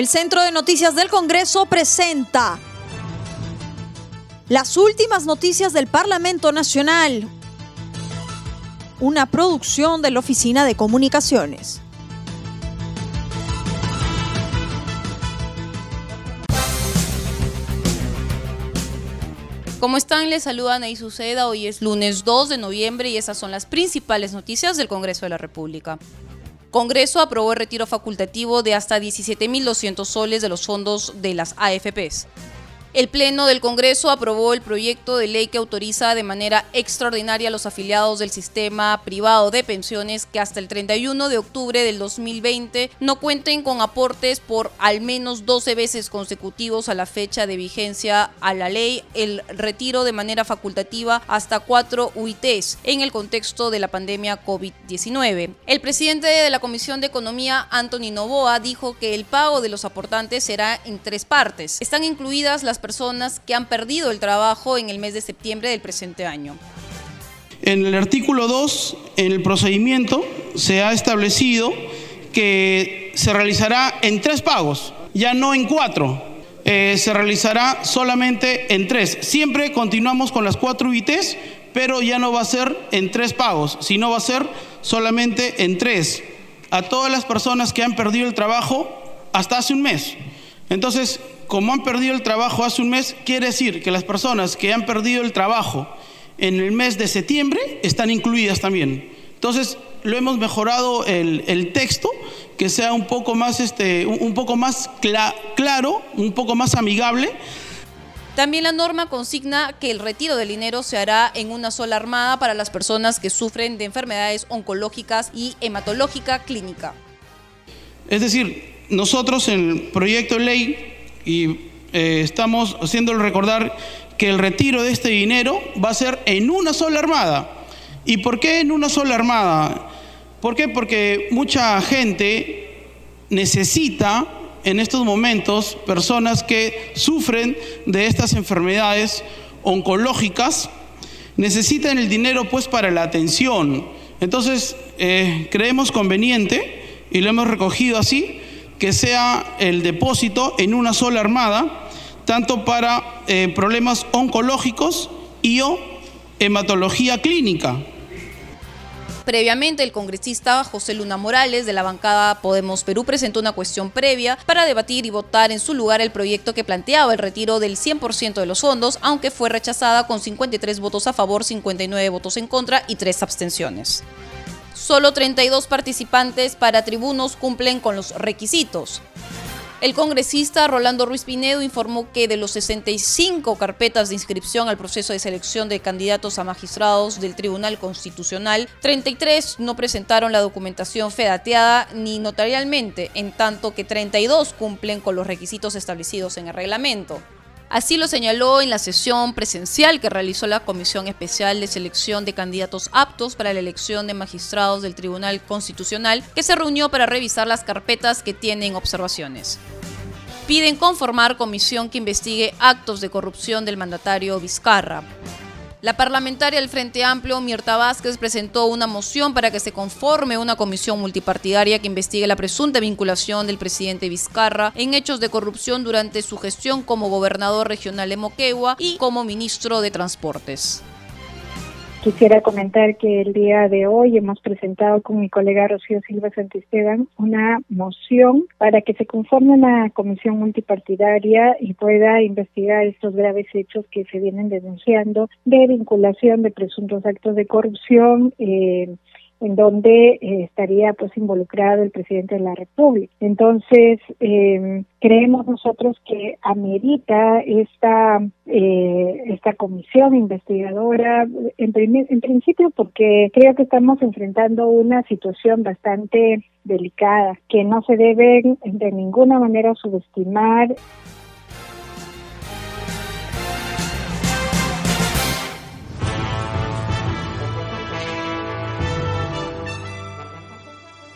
El Centro de Noticias del Congreso presenta las últimas noticias del Parlamento Nacional, una producción de la Oficina de Comunicaciones. ¿Cómo están? Les saludan ahí Suceda. Hoy es lunes 2 de noviembre y esas son las principales noticias del Congreso de la República. Congreso aprobó el retiro facultativo de hasta 17.200 soles de los fondos de las AFPs. El Pleno del Congreso aprobó el proyecto de ley que autoriza de manera extraordinaria a los afiliados del sistema privado de pensiones que hasta el 31 de octubre del 2020 no cuenten con aportes por al menos 12 veces consecutivos a la fecha de vigencia a la ley, el retiro de manera facultativa hasta cuatro UITs en el contexto de la pandemia COVID-19. El presidente de la Comisión de Economía, Anthony Novoa, dijo que el pago de los aportantes será en tres partes. Están incluidas las personas que han perdido el trabajo en el mes de septiembre del presente año. En el artículo 2, en el procedimiento, se ha establecido que se realizará en tres pagos, ya no en cuatro. Eh, se realizará solamente en tres. Siempre continuamos con las cuatro UITs, pero ya no va a ser en tres pagos, sino va a ser solamente en tres. A todas las personas que han perdido el trabajo hasta hace un mes. Entonces, como han perdido el trabajo hace un mes, quiere decir que las personas que han perdido el trabajo en el mes de septiembre están incluidas también. Entonces, lo hemos mejorado el, texto, que sea un poco más, este, un poco más claro, un poco más amigable. También la norma consigna que el retiro del dinero se hará en una sola armada para las personas que sufren de enfermedades oncológicas y hematológica clínica. Es decir, nosotros en el proyecto de ley y eh, estamos haciéndolo recordar que el retiro de este dinero va a ser en una sola armada. ¿Y por qué en una sola armada? ¿Por qué? Porque mucha gente necesita en estos momentos personas que sufren de estas enfermedades oncológicas, necesitan el dinero pues para la atención. Entonces, eh, creemos conveniente, y lo hemos recogido así, que sea el depósito en una sola armada, tanto para eh, problemas oncológicos y o hematología clínica. Previamente, el congresista José Luna Morales de la bancada Podemos Perú presentó una cuestión previa para debatir y votar en su lugar el proyecto que planteaba el retiro del 100% de los fondos, aunque fue rechazada con 53 votos a favor, 59 votos en contra y 3 abstenciones. Solo 32 participantes para tribunos cumplen con los requisitos. El congresista Rolando Ruiz Pinedo informó que de los 65 carpetas de inscripción al proceso de selección de candidatos a magistrados del Tribunal Constitucional, 33 no presentaron la documentación fedateada ni notarialmente, en tanto que 32 cumplen con los requisitos establecidos en el reglamento. Así lo señaló en la sesión presencial que realizó la Comisión Especial de Selección de Candidatos Aptos para la elección de magistrados del Tribunal Constitucional, que se reunió para revisar las carpetas que tienen observaciones. Piden conformar comisión que investigue actos de corrupción del mandatario Vizcarra. La parlamentaria del Frente Amplio, Mirta Vázquez, presentó una moción para que se conforme una comisión multipartidaria que investigue la presunta vinculación del presidente Vizcarra en hechos de corrupción durante su gestión como gobernador regional de Moquegua y como ministro de Transportes. Quisiera comentar que el día de hoy hemos presentado con mi colega Rocío Silva Santisteban una moción para que se conforme una comisión multipartidaria y pueda investigar estos graves hechos que se vienen denunciando de vinculación de presuntos actos de corrupción. Eh, en donde eh, estaría pues involucrado el presidente de la República. Entonces, eh, creemos nosotros que amerita esta eh, esta comisión investigadora en, en principio porque creo que estamos enfrentando una situación bastante delicada que no se debe de ninguna manera subestimar